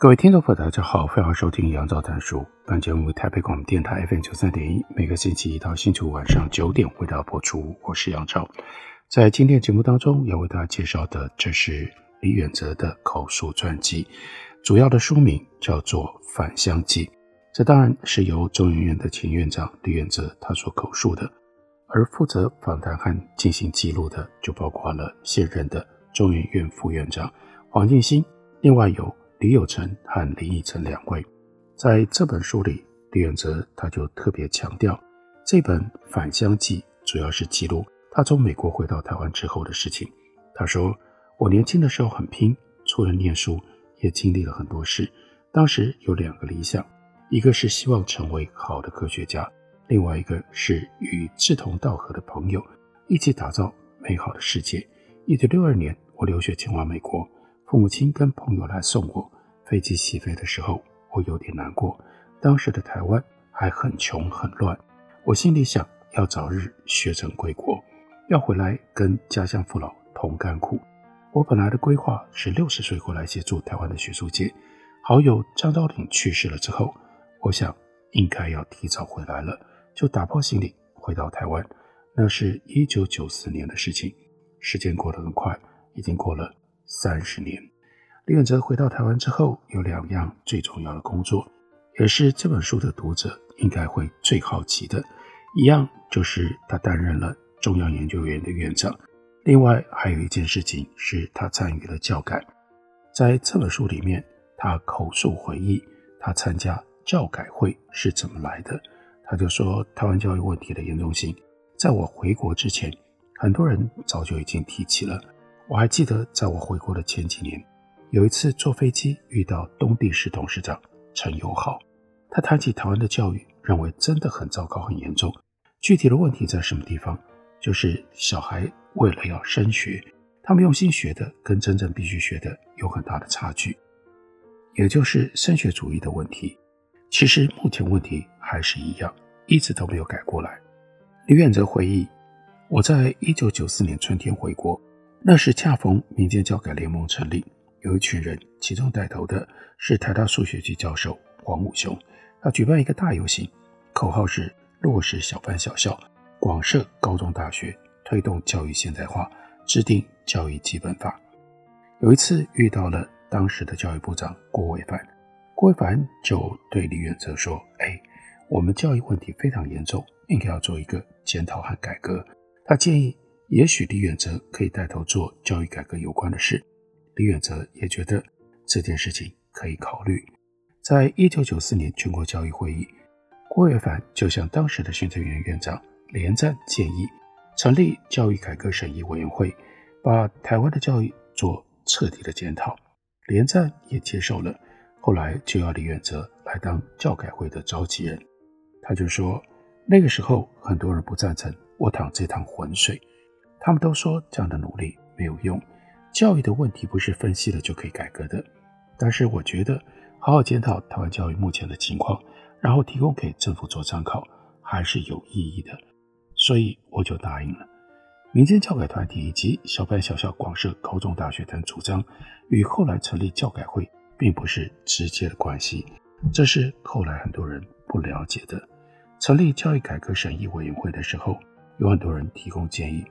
各位听众朋友，大家好，欢迎收听杨照谈书。本节目为台北广播电台 FM 九三点一，每个星期一到星期五晚上九点为大家播出。我是杨照，在今天节目当中要为大家介绍的，这是李远哲的口述传记，主要的书名叫做《返乡记》。这当然是由中研院的前院长李远哲他所口述的，而负责访谈和进行记录的，就包括了现任的中研院副院长黄进兴，另外有。李友成和林义成两位，在这本书里，李远哲他就特别强调，这本《返乡记》主要是记录他从美国回到台湾之后的事情。他说：“我年轻的时候很拼，除了念书，也经历了很多事。当时有两个理想，一个是希望成为好的科学家，另外一个是与志同道合的朋友一起打造美好的世界。一九六二年，我留学前往美国。”父母亲跟朋友来送我，飞机起飞的时候，我有点难过。当时的台湾还很穷很乱，我心里想要早日学成归国，要回来跟家乡父老同甘苦。我本来的规划是六十岁过来协助台湾的学术界。好友张昭鼎去世了之后，我想应该要提早回来了，就打包行李回到台湾。那是一九九四年的事情，时间过得很快，已经过了。三十年，李远哲回到台湾之后，有两样最重要的工作，也是这本书的读者应该会最好奇的。一样就是他担任了中央研究院的院长，另外还有一件事情是他参与了教改。在这本书里面，他口述回忆他参加教改会是怎么来的。他就说，台湾教育问题的严重性，在我回国之前，很多人早就已经提起了。我还记得，在我回国的前几年，有一次坐飞机遇到东帝士董事长陈友好，他谈起台湾的教育，认为真的很糟糕、很严重。具体的问题在什么地方？就是小孩为了要升学，他们用心学的跟真正必须学的有很大的差距，也就是升学主义的问题。其实目前问题还是一样，一直都没有改过来。李远哲回忆，我在一九九四年春天回国。那时恰逢民间教改联盟成立，有一群人，其中带头的是台大数学系教授黄武雄。他举办一个大游行，口号是落实小班小校，广设高中大学，推动教育现代化，制定教育基本法。有一次遇到了当时的教育部长郭维帆，郭维帆就对李远哲说：“哎，我们教育问题非常严重，应该要做一个检讨和改革。”他建议。也许李远哲可以带头做教育改革有关的事，李远哲也觉得这件事情可以考虑。在一九九四年全国教育会议，郭跃凡就向当时的行政院院长连战建议，成立教育改革审议委员会，把台湾的教育做彻底的检讨。连战也接受了，后来就要李远哲来当教改会的召集人。他就说，那个时候很多人不赞成我淌这趟浑水。他们都说这样的努力没有用，教育的问题不是分析了就可以改革的。但是我觉得好好检讨台湾教育目前的情况，然后提供给政府做参考，还是有意义的。所以我就答应了。民间教改团体以及小班小校广设高中大学等主张，与后来成立教改会并不是直接的关系，这是后来很多人不了解的。成立教育改革审议委员会的时候，有很多人提供建议。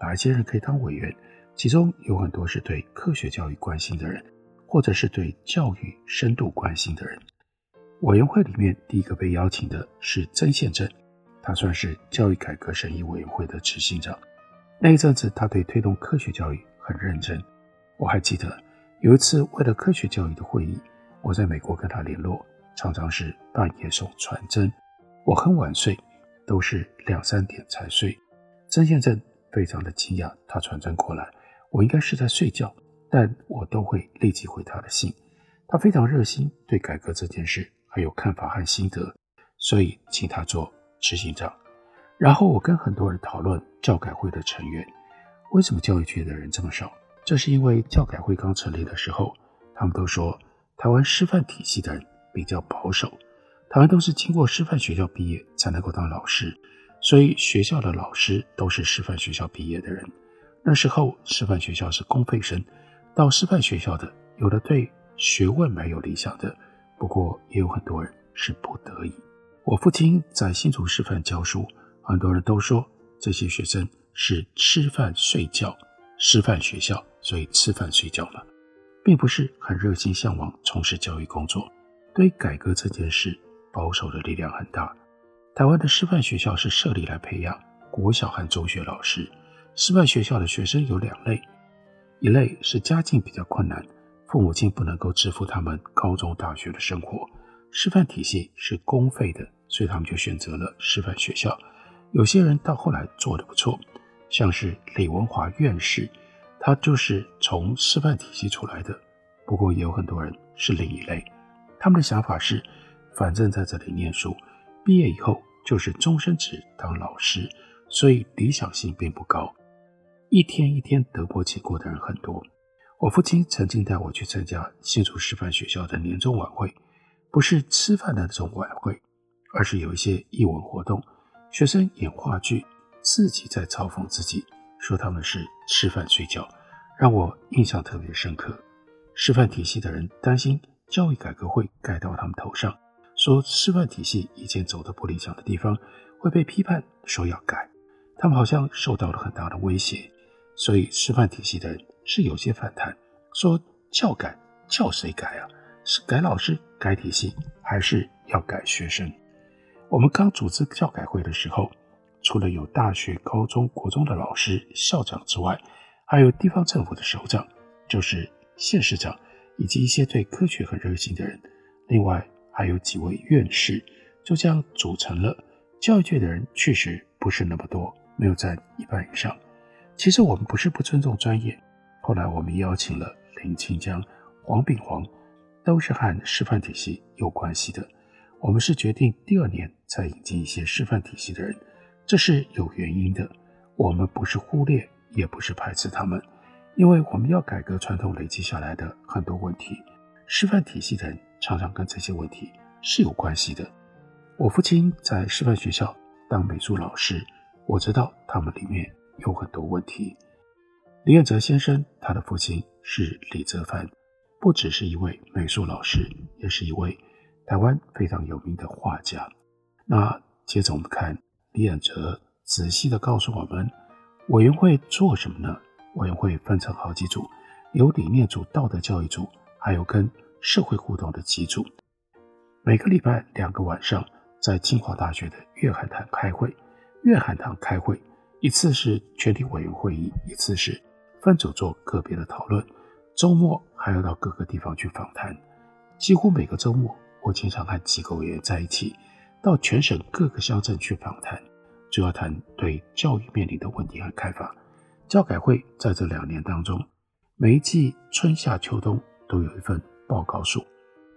哪些人可以当委员？其中有很多是对科学教育关心的人，或者是对教育深度关心的人。委员会里面第一个被邀请的是曾宪正，他算是教育改革审议委员会的执行长。那一阵子，他对推动科学教育很认真。我还记得有一次为了科学教育的会议，我在美国跟他联络，常常是半夜送传真，我很晚睡，都是两三点才睡。曾宪正。非常的惊讶，他传真过来，我应该是在睡觉，但我都会立即回他的信。他非常热心，对改革这件事很有看法和心得，所以请他做执行长。然后我跟很多人讨论教改会的成员，为什么教育界的人这么少？这是因为教改会刚成立的时候，他们都说台湾师范体系的人比较保守，台湾都是经过师范学校毕业才能够当老师，所以学校的老师都是师范学校毕业的人。那时候师范学校是公费生，到师范学校的有的对学问蛮有理想的，不过也有很多人是不得已。我父亲在新竹师范教书，很多人都说这些学生是吃饭睡觉，师范学校。所以吃饭睡觉了，并不是很热心向往从事教育工作。对改革这件事，保守的力量很大。台湾的师范学校是设立来培养国小和中学老师。师范学校的学生有两类，一类是家境比较困难，父母亲不能够支付他们高中大学的生活。师范体系是公费的，所以他们就选择了师范学校。有些人到后来做得不错，像是李文华院士。他就是从师范体系出来的，不过也有很多人是另一类。他们的想法是，反正在这里念书，毕业以后就是终身职当老师，所以理想性并不高。一天一天得过且过的人很多。我父亲曾经带我去参加新竹师范学校的年终晚会，不是吃饭的那种晚会，而是有一些艺文活动，学生演话剧，自己在嘲讽自己。说他们是吃饭睡觉，让我印象特别深刻。师范体系的人担心教育改革会盖到他们头上，说师范体系以前走的不理想的地方会被批判，说要改。他们好像受到了很大的威胁，所以师范体系的人是有些反弹，说教改教谁改啊？是改老师、改体系，还是要改学生？我们刚组织教改会的时候。除了有大学、高中、国中的老师、校长之外，还有地方政府的首长，就是县市长，以及一些对科学很热心的人。另外还有几位院士，就这样组成了教育界的人。确实不是那么多，没有占一半以上。其实我们不是不尊重专业。后来我们邀请了林清江、黄炳煌，都是和师范体系有关系的。我们是决定第二年再引进一些师范体系的人。这是有原因的，我们不是忽略，也不是排斥他们，因为我们要改革传统累积下来的很多问题，师范体系的人常常跟这些问题是有关系的。我父亲在师范学校当美术老师，我知道他们里面有很多问题。李远哲先生，他的父亲是李泽藩，不只是一位美术老师，也是一位台湾非常有名的画家。那接着我们看。李远哲仔细地告诉我们，委员会做什么呢？委员会分成好几组，有理念组、道德教育组，还有跟社会互动的几组。每个礼拜两个晚上，在清华大学的粤海堂开会。粤海堂开会，一次是全体委员会议，一次是分组做个别的讨论。周末还要到各个地方去访谈。几乎每个周末，我经常和几个委员在一起。到全省各个乡镇去访谈，主要谈对教育面临的问题和看法。教改会在这两年当中，每一季春夏秋冬都有一份报告书，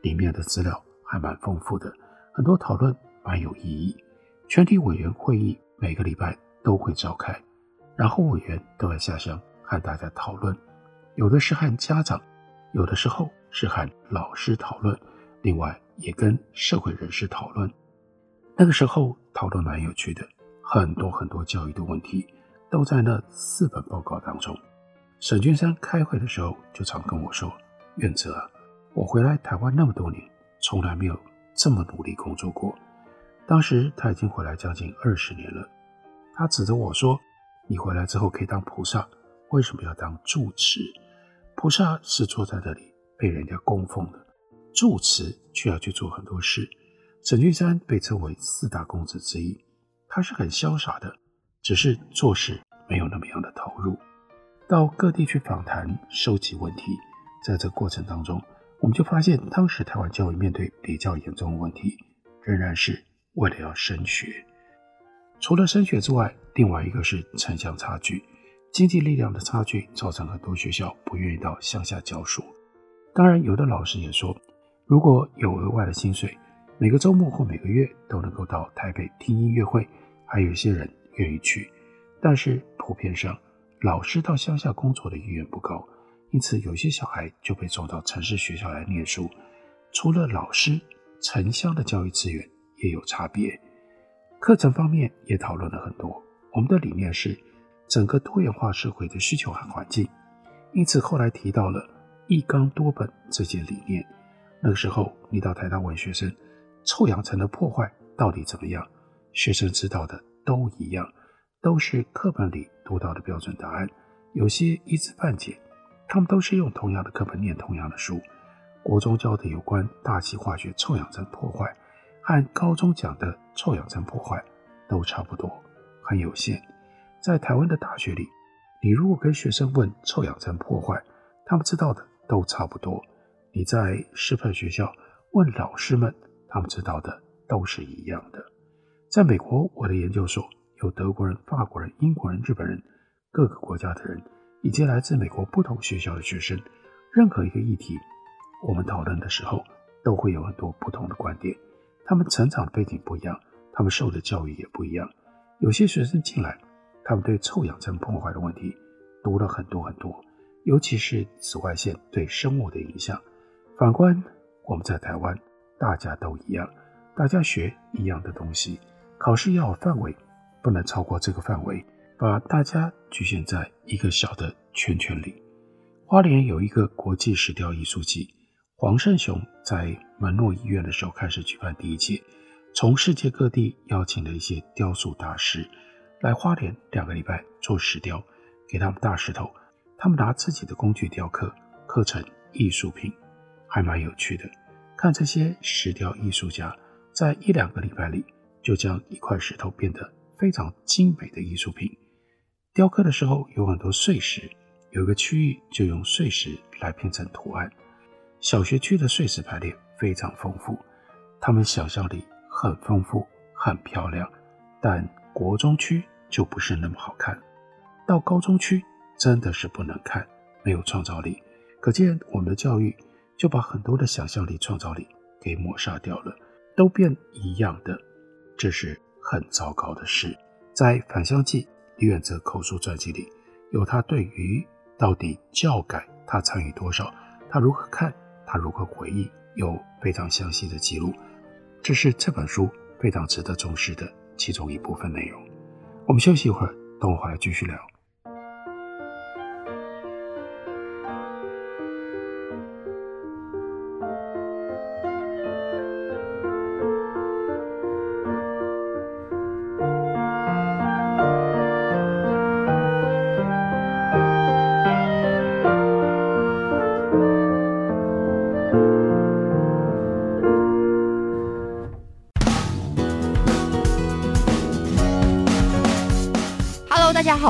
里面的资料还蛮丰富的，很多讨论蛮有意义。全体委员会议每个礼拜都会召开，然后委员都会下乡和大家讨论，有的是和家长，有的时候是和老师讨论，另外也跟社会人士讨论。那个时候讨论蛮有趣的，很多很多教育的问题都在那四本报告当中。沈君山开会的时候就常跟我说：“远哲啊，我回来台湾那么多年，从来没有这么努力工作过。”当时他已经回来将近二十年了，他指着我说：“你回来之后可以当菩萨，为什么要当住持？菩萨是坐在这里被人家供奉的，住持却要去做很多事。”沈君山被称为四大公子之一，他是很潇洒的，只是做事没有那么样的投入。到各地去访谈、收集问题，在这过程当中，我们就发现，当时台湾教育面对比较严重的问题，仍然是为了要升学。除了升学之外，另外一个是城乡差距。经济力量的差距造成很多学校不愿意到乡下教书。当然，有的老师也说，如果有额外的薪水，每个周末或每个月都能够到台北听音乐会，还有一些人愿意去。但是普遍上，老师到乡下工作的意愿不高，因此有些小孩就被送到城市学校来念书。除了老师，城乡的教育资源也有差别。课程方面也讨论了很多。我们的理念是整个多元化社会的需求和环境，因此后来提到了一纲多本这些理念。那个时候你到台大问学生，臭氧层的破坏到底怎么样？学生知道的都一样。都是课本里读到的标准答案，有些一知半解。他们都是用同样的课本念同样的书。国中教的有关大气化学臭氧层破坏，和高中讲的臭氧层破坏都差不多，很有限。在台湾的大学里，你如果跟学生问臭氧层破坏，他们知道的都差不多。你在师范学校问老师们，他们知道的都是一样的。在美国，我的研究所。有德国人、法国人、英国人、日本人，各个国家的人，以及来自美国不同学校的学生。任何一个议题，我们讨论的时候，都会有很多不同的观点。他们成长的背景不一样，他们受的教育也不一样。有些学生进来，他们对臭氧层破坏的问题读了很多很多，尤其是紫外线对生物的影响。反观我们在台湾，大家都一样，大家学一样的东西，考试要有范围。不能超过这个范围，把大家局限在一个小的圈圈里。花莲有一个国际石雕艺术季，黄胜雄在门诺医院的时候开始举办第一届，从世界各地邀请了一些雕塑大师来花莲两个礼拜做石雕，给他们大石头，他们拿自己的工具雕刻，刻成艺术品，还蛮有趣的。看这些石雕艺术家在一两个礼拜里就将一块石头变得。非常精美的艺术品，雕刻的时候有很多碎石，有个区域就用碎石来拼成图案。小学区的碎石排列非常丰富，他们想象力很丰富，很漂亮。但国中区就不是那么好看，到高中区真的是不能看，没有创造力。可见我们的教育就把很多的想象力、创造力给抹杀掉了，都变一样的。这是。很糟糕的事，在《返乡记》李远哲口述传记里，有他对于到底教改他参与多少，他如何看，他如何回忆，有非常详细的记录。这是这本书非常值得重视的其中一部分内容。我们休息一会儿，等我回来继续聊。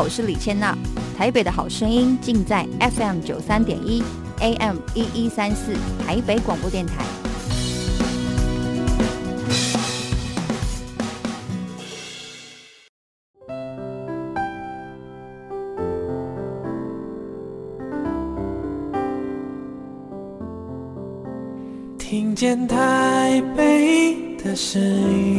我是李千娜。台北的好声音尽在 FM 九三点一，AM 一一三四，台北广播电台。听见台北的声音。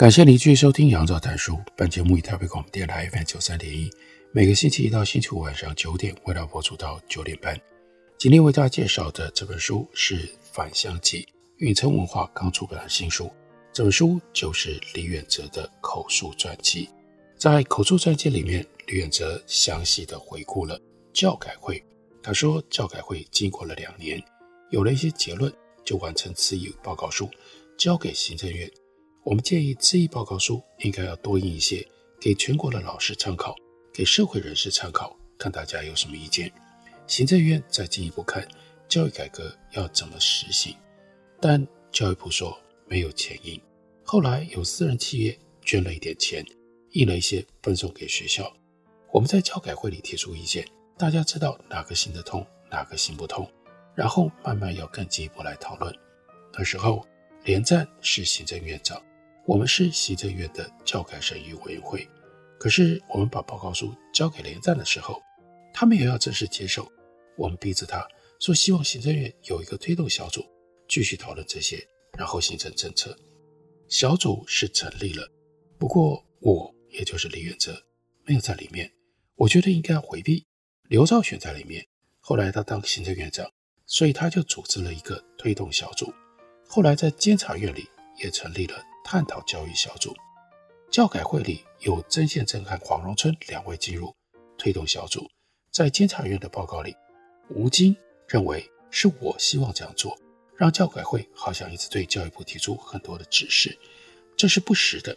感谢您继续收听《杨照谈书》。本节目以台北广播电台 FM 九三点一，每个星期一到星期五晚上九点，为大家播出到九点半。今天为大家介绍的这本书是《返乡记》，运城文化刚出版的新书。这本书就是李远哲的口述传记。在口述传记里面，李远哲详细的回顾了教改会。他说，教改会经过了两年，有了一些结论，就完成此一报告书，交给行政院。我们建议质疑报告书应该要多印一些，给全国的老师参考，给社会人士参考，看大家有什么意见。行政院再进一步看教育改革要怎么实行，但教育部说没有钱印。后来有私人企业捐了一点钱，印了一些分送给学校。我们在教改会里提出意见，大家知道哪个行得通，哪个行不通，然后慢慢要更进一步来讨论。那时候连战是行政院长，我们是行政院的教改审议委员会。可是我们把报告书交给连战的时候，他没有要正式接受，我们逼着他说希望行政院有一个推动小组继续讨论这些，然后形成政策。小组是成立了，不过我也就是李远哲没有在里面。我觉得应该回避，刘兆玄在里面。后来他当行政院长，所以他就组织了一个推动小组。后来在监察院里也成立了探讨教育小组。教改会里有曾宪正和黄荣春两位进入推动小组。在监察院的报告里，吴京认为是我希望这样做，让教改会好像一直对教育部提出很多的指示，这是不实的。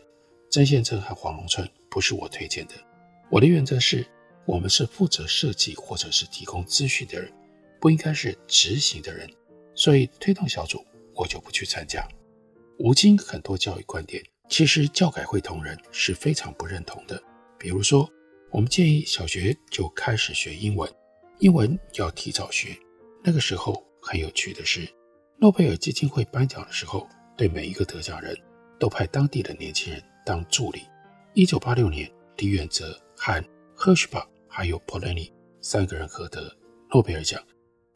曾宪正和黄荣春不是我推荐的。我的原则是，我们是负责设计或者是提供资讯的人，不应该是执行的人。所以推动小组我就不去参加。吴京很多教育观点，其实教改会同仁是非常不认同的。比如说，我们建议小学就开始学英文，英文要提早学。那个时候很有趣的是，诺贝尔基金会颁奖的时候，对每一个得奖人都派当地的年轻人当助理。一九八六年，李远哲。和赫什巴还有波兰尼三个人合得诺贝尔奖。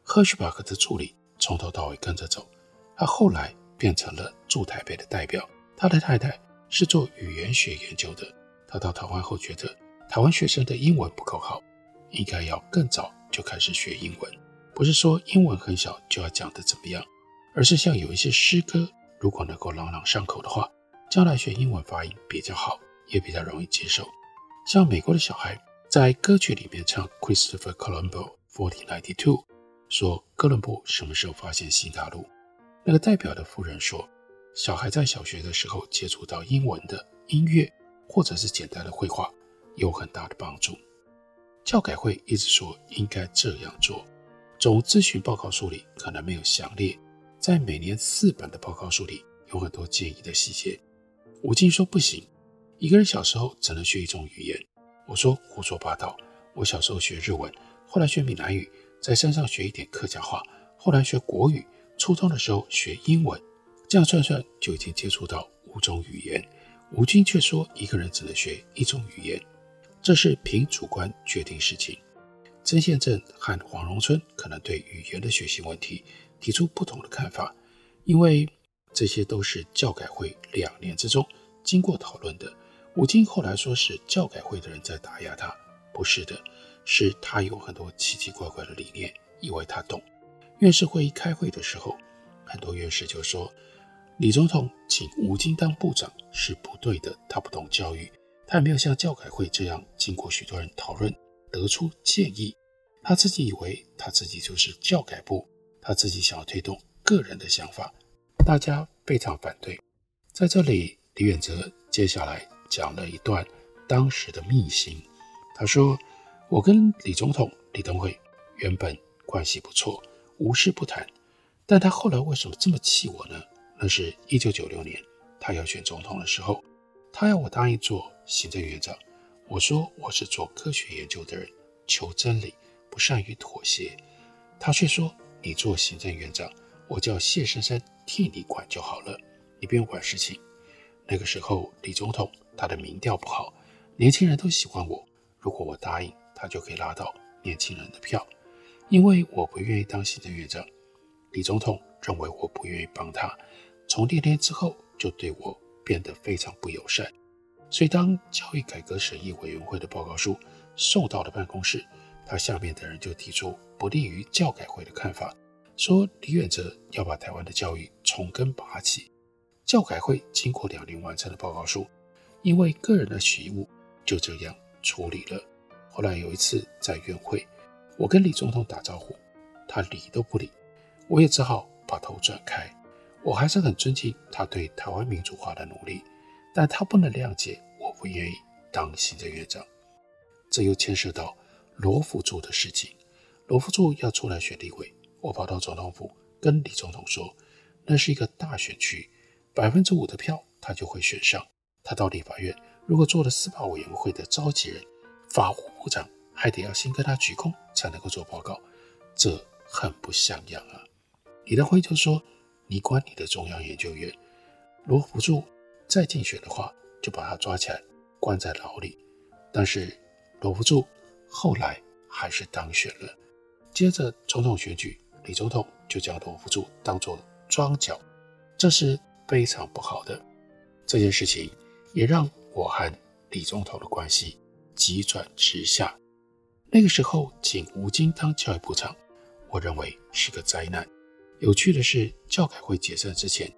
赫什巴克的助理从头到尾跟着走，他后来变成了驻台北的代表。他的太太是做语言学研究的。他到台湾后觉得台湾学生的英文不够好，应该要更早就开始学英文。不是说英文很小就要讲得怎么样，而是像有一些诗歌，如果能够朗朗上口的话，将来学英文发音比较好，也比较容易接受。像美国的小孩在歌曲里面唱 Christopher Colombo 1492，说哥伦布什么时候发现新大陆？那个代表的夫人说，小孩在小学的时候接触到英文的音乐或者是简单的绘画，有很大的帮助。教改会一直说应该这样做，总咨询报告书里可能没有详列，在每年四本的报告书里有很多建议的细节。吴静说不行。一个人小时候只能学一种语言，我说胡说八道。我小时候学日文，后来学闽南语，在山上学一点客家话，后来学国语。初中的时候学英文，这样算算就已经接触到五种语言。吴京却说一个人只能学一种语言，这是凭主观决定事情。曾宪正和黄荣春可能对语言的学习问题提出不同的看法，因为这些都是教改会两年之中经过讨论的。吴京后来说是教改会的人在打压他，不是的，是他有很多奇奇怪怪的理念，以为他懂。院士会议开会的时候，很多院士就说，李总统请吴京当部长是不对的，他不懂教育，他也没有像教改会这样经过许多人讨论得出建议，他自己以为他自己就是教改部，他自己想要推动个人的想法，大家非常反对。在这里，李远哲接下来。讲了一段当时的秘辛。他说：“我跟李总统李登辉原本关系不错，无事不谈。但他后来为什么这么气我呢？那是一九九六年他要选总统的时候，他要我答应做行政院长。我说我是做科学研究的人，求真理，不善于妥协。他却说你做行政院长，我叫谢珊珊替你管就好了，你不用管事情。那个时候李总统。”他的民调不好，年轻人都喜欢我。如果我答应，他就可以拉到年轻人的票。因为我不愿意当行政院长，李总统认为我不愿意帮他。从那天之后，就对我变得非常不友善。所以，当教育改革审议委员会的报告书送到了办公室，他下面的人就提出不利于教改会的看法，说李远哲要把台湾的教育从根拔起。教改会经过两年完成的报告书。因为个人的许误，就这样处理了。后来有一次在院会，我跟李总统打招呼，他理都不理，我也只好把头转开。我还是很尊敬他对台湾民主化的努力，但他不能谅解我不愿意当行政院长。这又牵涉到罗福柱的事情。罗福柱要出来选立委，我跑到总统府跟李总统说，那是一个大选区，百分之五的票他就会选上。他到立法院，如果做了司法委员会的召集人，法务部长还得要先跟他鞠躬才能够做报告，这很不像样啊。李登辉就说。你管你的中央研究院，罗福柱再竞选的话，就把他抓起来关在牢里。但是罗福柱后来还是当选了。接着总统选举，李总统就将罗福柱当作庄脚，这是非常不好的。这件事情也让我和李总统的关系急转直下。那个时候请吴京当教育部长，我认为是个灾难。有趣的是，教改会解散之前，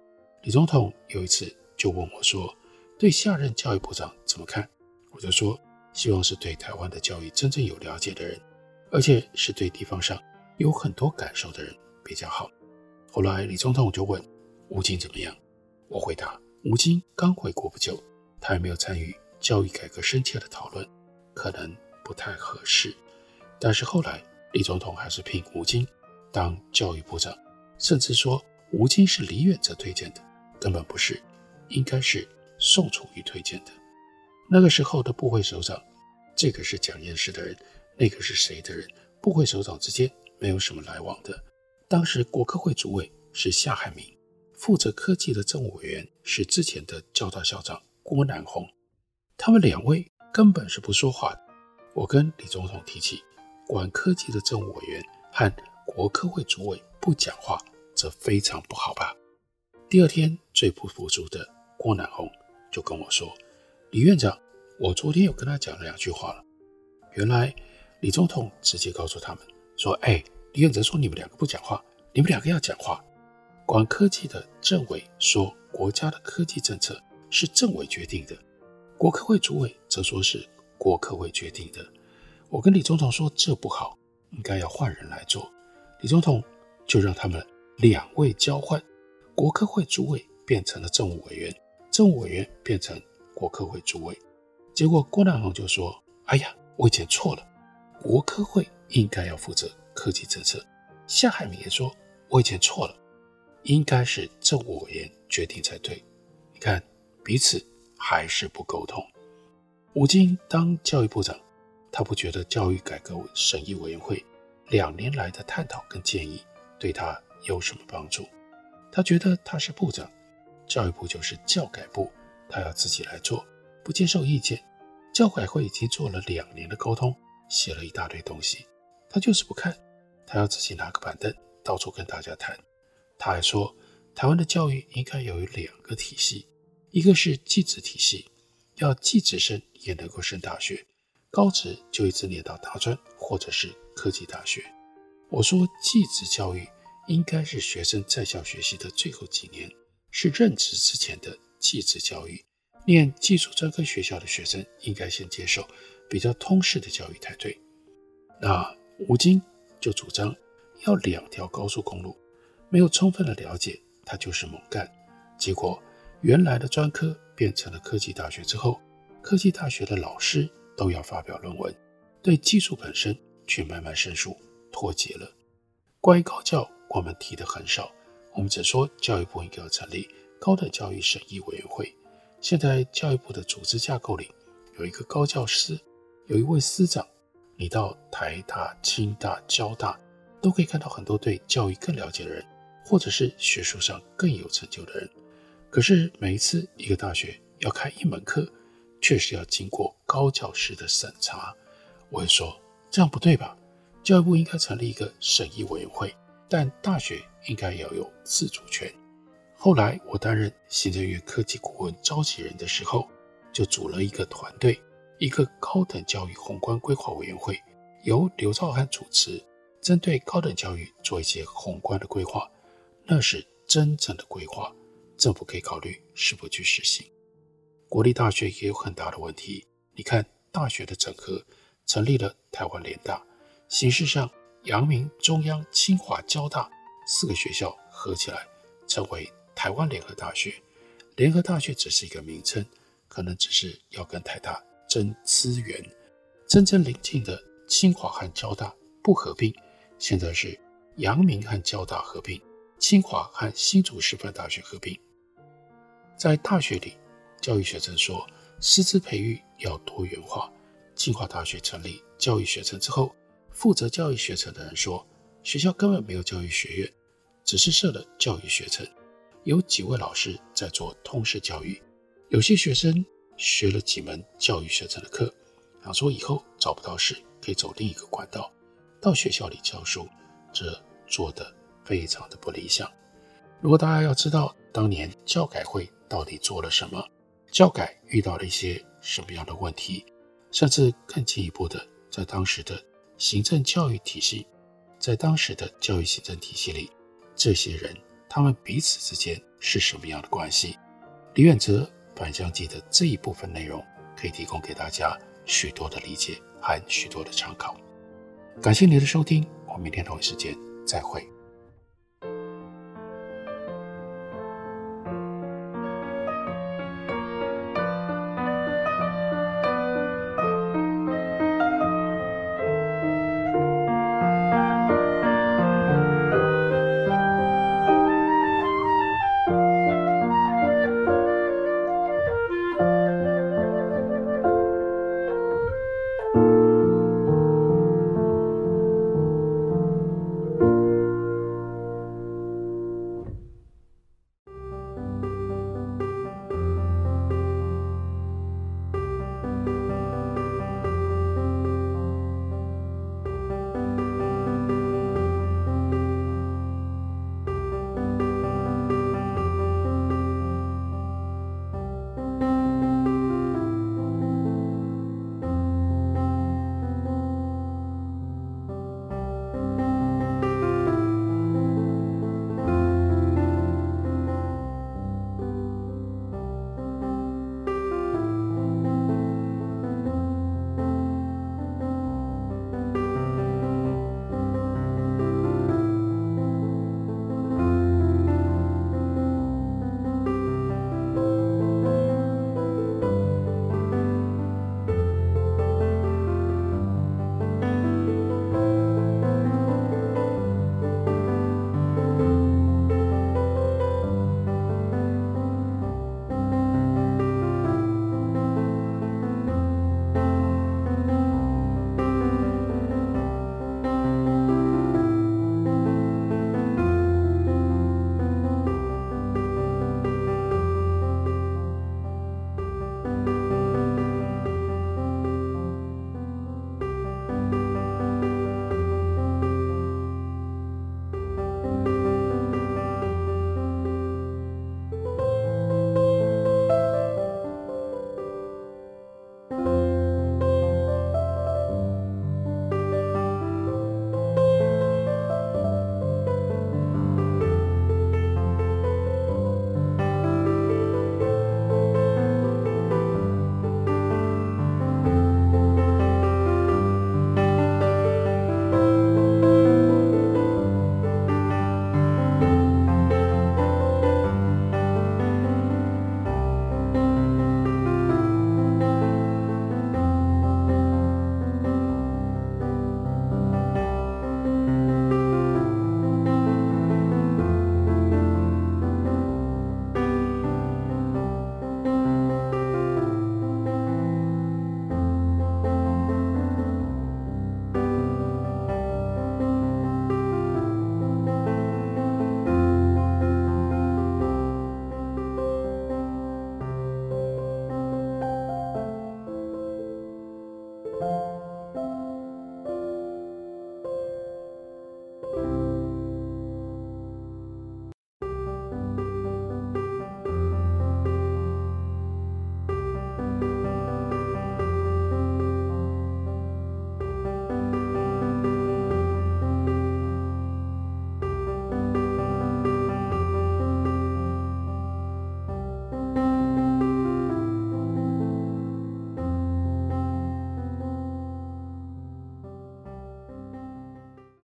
李总统有一次就问我说：“对下任教育部长怎么看？”我就说：“希望是对台湾的教育真正有了解的人，而且是对地方上有很多感受的人比较好。”后来李总统就问：“吴京怎么样？”我回答：“吴京刚回国不久，他还没有参与教育改革深切的讨论，可能不太合适。”但是后来李总统还是聘吴京当教育部长。甚至说吴京是李远哲推荐的，根本不是，应该是宋楚瑜推荐的。那个时候的部会首长，这个是蒋彦士的人，那个是谁的人？部会首长之间没有什么来往的。当时国科会主委是夏海明，负责科技的政务委员是之前的交大校长郭南红，他们两位根本是不说话的。我跟李总统提起管科技的政务委员和国科会主委不讲话。这非常不好吧？第二天，最不服输的郭南红就跟我说：“李院长，我昨天有跟他讲了两句话了。原来李总统直接告诉他们说：‘哎，李院长说你们两个不讲话，你们两个要讲话。’管科技的政委说，国家的科技政策是政委决定的；国科会主委则说是国科会决定的。我跟李总统说这不好，应该要换人来做。李总统就让他们。”两位交换，国科会主委变成了政务委员，政务委员变成国科会主委。结果郭南红就说：“哎呀，我以前错了，国科会应该要负责科技政策。”夏海明也说：“我以前错了，应该是政务委员决定才对。”你看，彼此还是不沟通。吴京当教育部长，他不觉得教育改革审议委员会两年来的探讨跟建议对他。有什么帮助？他觉得他是部长，教育部就是教改部，他要自己来做，不接受意见。教改会已经做了两年的沟通，写了一大堆东西，他就是不看，他要自己拿个板凳到处跟大家谈。他还说，台湾的教育应该有两个体系，一个是技职体系，要技职生也能够升大学，高职就一直念到大专或者是科技大学。我说技职教育。应该是学生在校学习的最后几年，是任职之前的技职教育。念技术专科学校的学生应该先接受比较通识的教育才对。那吴京就主张要两条高速公路，没有充分的了解，他就是猛干。结果原来的专科变成了科技大学之后，科技大学的老师都要发表论文，对技术本身却慢慢生疏脱节了。关于高教。我们提的很少，我们只说教育部应该要成立高等教育审议委员会。现在教育部的组织架构里有一个高教司，有一位司长。你到台大、清大、交大都可以看到很多对教育更了解的人，或者是学术上更有成就的人。可是每一次一个大学要开一门课，确实要经过高教师的审查。我会说这样不对吧？教育部应该成立一个审议委员会。但大学应该要有自主权。后来我担任行政院科技顾问召集人的时候，就组了一个团队，一个高等教育宏观规划委员会，由刘兆汉主持，针对高等教育做一些宏观的规划。那是真正的规划，政府可以考虑是否去实行。国立大学也有很大的问题，你看大学的整合，成立了台湾联大，形式上。阳明、中央、清华、交大四个学校合起来，成为台湾联合大学。联合大学只是一个名称，可能只是要跟台大争资源。真正临近的清华和交大不合并，现在是阳明和交大合并，清华和新竹师范大学合并。在大学里，教育学程说师资培育要多元化。清华大学成立教育学程之后，负责教育学程的人说，学校根本没有教育学院，只是设了教育学程。有几位老师在做通识教育，有些学生学了几门教育学程的课，想说以后找不到事，可以走另一个管道，到学校里教书，这做的非常的不理想。如果大家要知道当年教改会到底做了什么，教改遇到了一些什么样的问题，甚至更进一步的，在当时的行政教育体系，在当时的教育行政体系里，这些人。他们彼此之间是什么样的关系？李远哲《返乡记》的这一部分内容可以提供给大家许多的理解和许多的参考。感谢您的收听，我们明天同一时间再会。